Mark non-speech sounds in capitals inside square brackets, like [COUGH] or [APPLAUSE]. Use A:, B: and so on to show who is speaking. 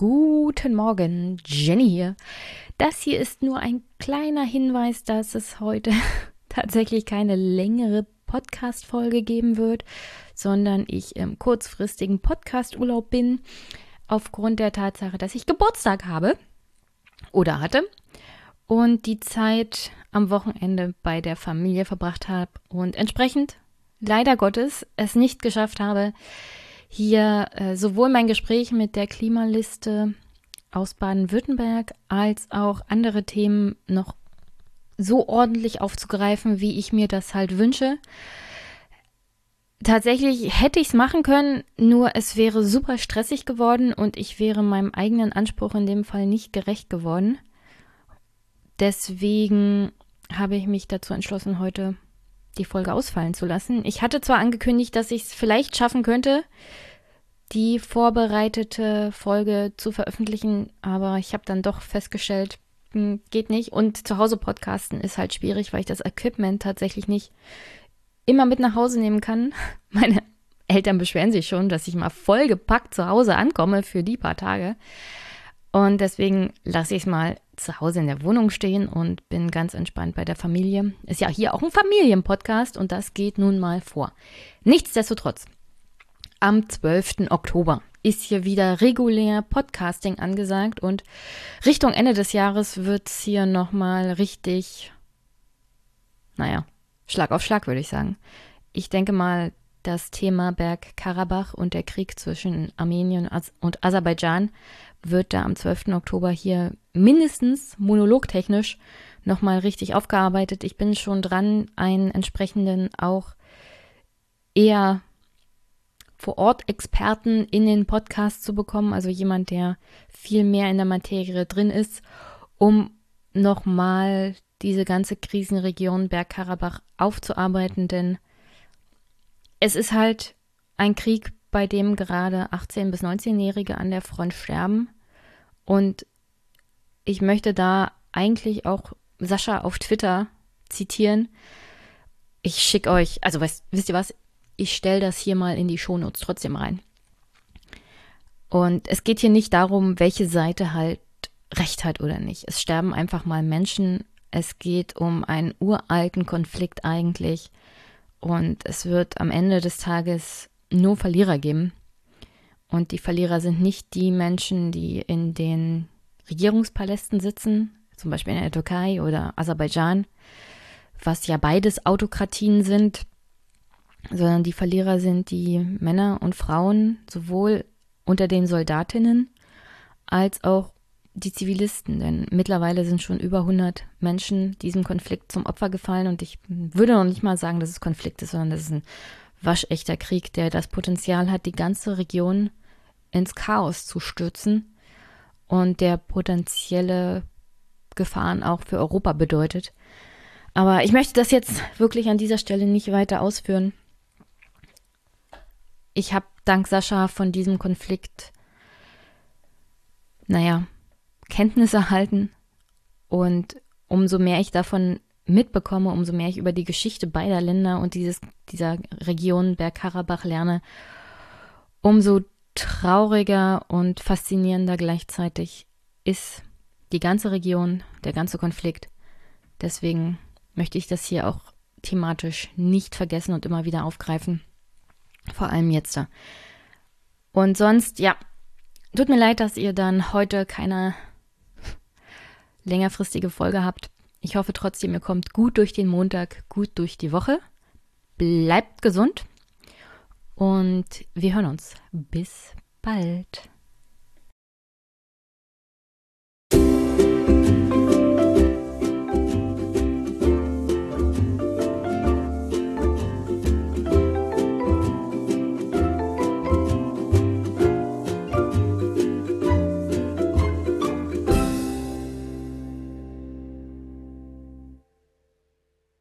A: Guten Morgen, Jenny hier. Das hier ist nur ein kleiner Hinweis, dass es heute [LAUGHS] tatsächlich keine längere Podcast-Folge geben wird, sondern ich im kurzfristigen Podcast-Urlaub bin, aufgrund der Tatsache, dass ich Geburtstag habe oder hatte und die Zeit am Wochenende bei der Familie verbracht habe und entsprechend leider Gottes es nicht geschafft habe, hier äh, sowohl mein Gespräch mit der Klimaliste aus Baden-Württemberg als auch andere Themen noch so ordentlich aufzugreifen, wie ich mir das halt wünsche. Tatsächlich hätte ich es machen können, nur es wäre super stressig geworden und ich wäre meinem eigenen Anspruch in dem Fall nicht gerecht geworden. Deswegen habe ich mich dazu entschlossen, heute die Folge ausfallen zu lassen. Ich hatte zwar angekündigt, dass ich es vielleicht schaffen könnte, die vorbereitete Folge zu veröffentlichen, aber ich habe dann doch festgestellt, hm, geht nicht. Und zu Hause podcasten ist halt schwierig, weil ich das Equipment tatsächlich nicht immer mit nach Hause nehmen kann. [LAUGHS] Meine Eltern beschweren sich schon, dass ich mal vollgepackt zu Hause ankomme für die paar Tage. Und deswegen lasse ich es mal zu Hause in der Wohnung stehen und bin ganz entspannt bei der Familie. Ist ja hier auch ein Familienpodcast und das geht nun mal vor. Nichtsdestotrotz, am 12. Oktober ist hier wieder regulär Podcasting angesagt und Richtung Ende des Jahres wird es hier nochmal richtig, naja, Schlag auf Schlag würde ich sagen. Ich denke mal, das Thema Bergkarabach und der Krieg zwischen Armenien und Aserbaidschan wird da am 12. Oktober hier mindestens monologtechnisch nochmal richtig aufgearbeitet. Ich bin schon dran, einen entsprechenden auch eher vor Ort Experten in den Podcast zu bekommen, also jemand, der viel mehr in der Materie drin ist, um nochmal diese ganze Krisenregion Bergkarabach aufzuarbeiten, denn es ist halt ein Krieg, bei dem gerade 18- bis 19-Jährige an der Front sterben. Und ich möchte da eigentlich auch Sascha auf Twitter zitieren. Ich schicke euch, also weißt, wisst ihr was? Ich stelle das hier mal in die Shownotes trotzdem rein. Und es geht hier nicht darum, welche Seite halt recht hat oder nicht. Es sterben einfach mal Menschen. Es geht um einen uralten Konflikt eigentlich. Und es wird am Ende des Tages nur Verlierer geben. Und die Verlierer sind nicht die Menschen, die in den Regierungspalästen sitzen, zum Beispiel in der Türkei oder Aserbaidschan, was ja beides Autokratien sind, sondern die Verlierer sind die Männer und Frauen, sowohl unter den Soldatinnen als auch die Zivilisten, denn mittlerweile sind schon über 100 Menschen diesem Konflikt zum Opfer gefallen und ich würde noch nicht mal sagen, dass es Konflikt ist, sondern das ist ein waschechter Krieg, der das Potenzial hat, die ganze Region ins Chaos zu stürzen und der potenzielle Gefahren auch für Europa bedeutet. Aber ich möchte das jetzt wirklich an dieser Stelle nicht weiter ausführen. Ich habe dank Sascha von diesem Konflikt, naja, Kenntnis erhalten. Und umso mehr ich davon mitbekomme, umso mehr ich über die Geschichte beider Länder und dieses, dieser Region Bergkarabach lerne, umso trauriger und faszinierender gleichzeitig ist die ganze Region, der ganze Konflikt. Deswegen möchte ich das hier auch thematisch nicht vergessen und immer wieder aufgreifen. Vor allem jetzt da. Und sonst, ja, tut mir leid, dass ihr dann heute keine längerfristige Folge habt. Ich hoffe trotzdem, ihr kommt gut durch den Montag, gut durch die Woche. Bleibt gesund und wir hören uns. Bis bald.